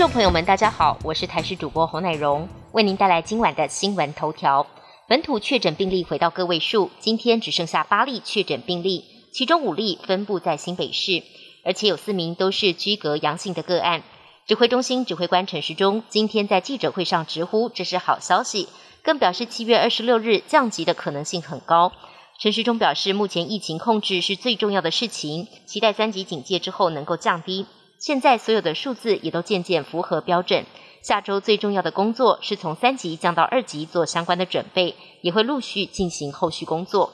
众朋友们，大家好，我是台视主播侯乃荣，为您带来今晚的新闻头条。本土确诊病例回到个位数，今天只剩下八例确诊病例，其中五例分布在新北市，而且有四名都是居隔阳性的个案。指挥中心指挥官陈时中今天在记者会上直呼这是好消息，更表示七月二十六日降级的可能性很高。陈时中表示，目前疫情控制是最重要的事情，期待三级警戒之后能够降低。现在所有的数字也都渐渐符合标准。下周最重要的工作是从三级降到二级做相关的准备，也会陆续进行后续工作。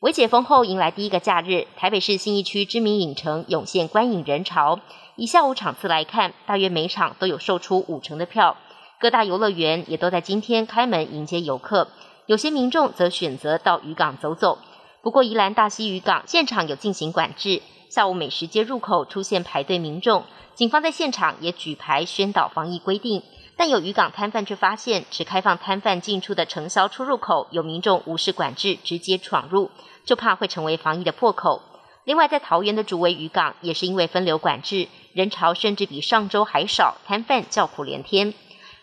微解封后迎来第一个假日，台北市信义区知名影城涌现观影人潮。以下午场次来看，大约每场都有售出五成的票。各大游乐园也都在今天开门迎接游客。有些民众则选择到渔港走走。不过，宜兰大溪渔港现场有进行管制。下午美食街入口出现排队民众，警方在现场也举牌宣导防疫规定，但有渔港摊贩却发现只开放摊贩进出的承销出入口，有民众无视管制直接闯入，就怕会成为防疫的破口。另外，在桃园的主围渔港也是因为分流管制，人潮甚至比上周还少，摊贩叫苦连天。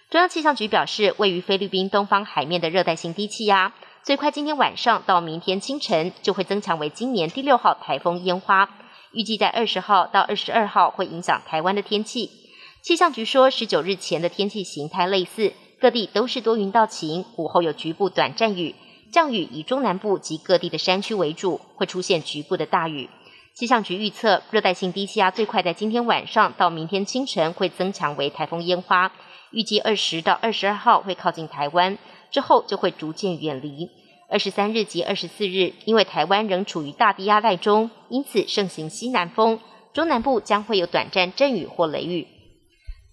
中央气象局表示，位于菲律宾东方海面的热带性低气压，最快今天晚上到明天清晨就会增强为今年第六号台风烟花。预计在二十号到二十二号会影响台湾的天气。气象局说，十九日前的天气形态类似，各地都是多云到晴，午后有局部短暂雨，降雨以中南部及各地的山区为主，会出现局部的大雨。气象局预测，热带性低气压最快在今天晚上到明天清晨会增强为台风烟花，预计二十到二十二号会靠近台湾，之后就会逐渐远离。二十三日及二十四日，因为台湾仍处于大低压带中，因此盛行西南风，中南部将会有短暂阵雨或雷雨。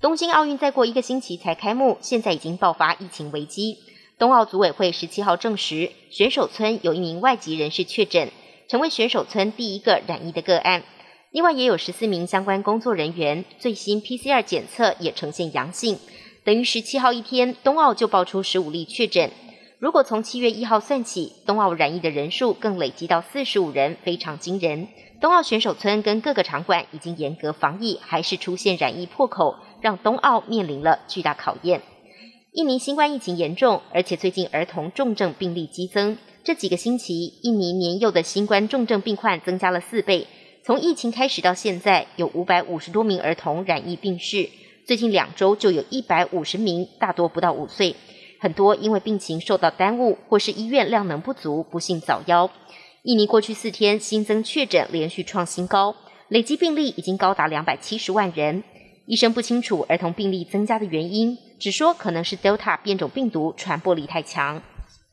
东京奥运再过一个星期才开幕，现在已经爆发疫情危机。冬奥组委会十七号证实，选手村有一名外籍人士确诊，成为选手村第一个染疫的个案。另外，也有十四名相关工作人员最新 PCR 检测也呈现阳性，等于十七号一天，冬奥就爆出十五例确诊。如果从七月一号算起，冬奥染疫的人数更累积到四十五人，非常惊人。冬奥选手村跟各个场馆已经严格防疫，还是出现染疫破口，让冬奥面临了巨大考验。印尼新冠疫情严重，而且最近儿童重症病例激增。这几个星期，印尼年幼的新冠重症病患增加了四倍。从疫情开始到现在，有五百五十多名儿童染疫病逝，最近两周就有一百五十名，大多不到五岁。很多因为病情受到耽误，或是医院量能不足，不幸早夭。印尼过去四天新增确诊连续创新高，累计病例已经高达两百七十万人。医生不清楚儿童病例增加的原因，只说可能是 Delta 变种病毒传播力太强。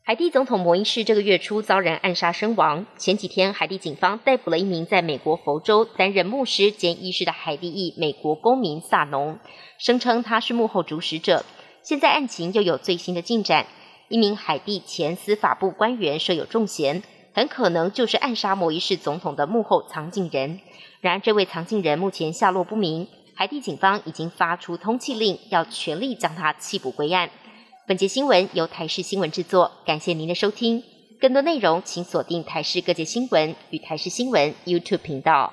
海地总统摩伊士这个月初遭人暗杀身亡。前几天，海地警方逮捕了一名在美国佛州担任牧师兼医师的海地裔美国公民萨农，声称他是幕后主使者。现在案情又有最新的进展，一名海地前司法部官员设有重嫌，很可能就是暗杀摩伊士总统的幕后藏镜人。然而，这位藏镜人目前下落不明，海地警方已经发出通缉令，要全力将他缉捕归案。本节新闻由台视新闻制作，感谢您的收听。更多内容请锁定台视各界新闻与台视新闻 YouTube 频道。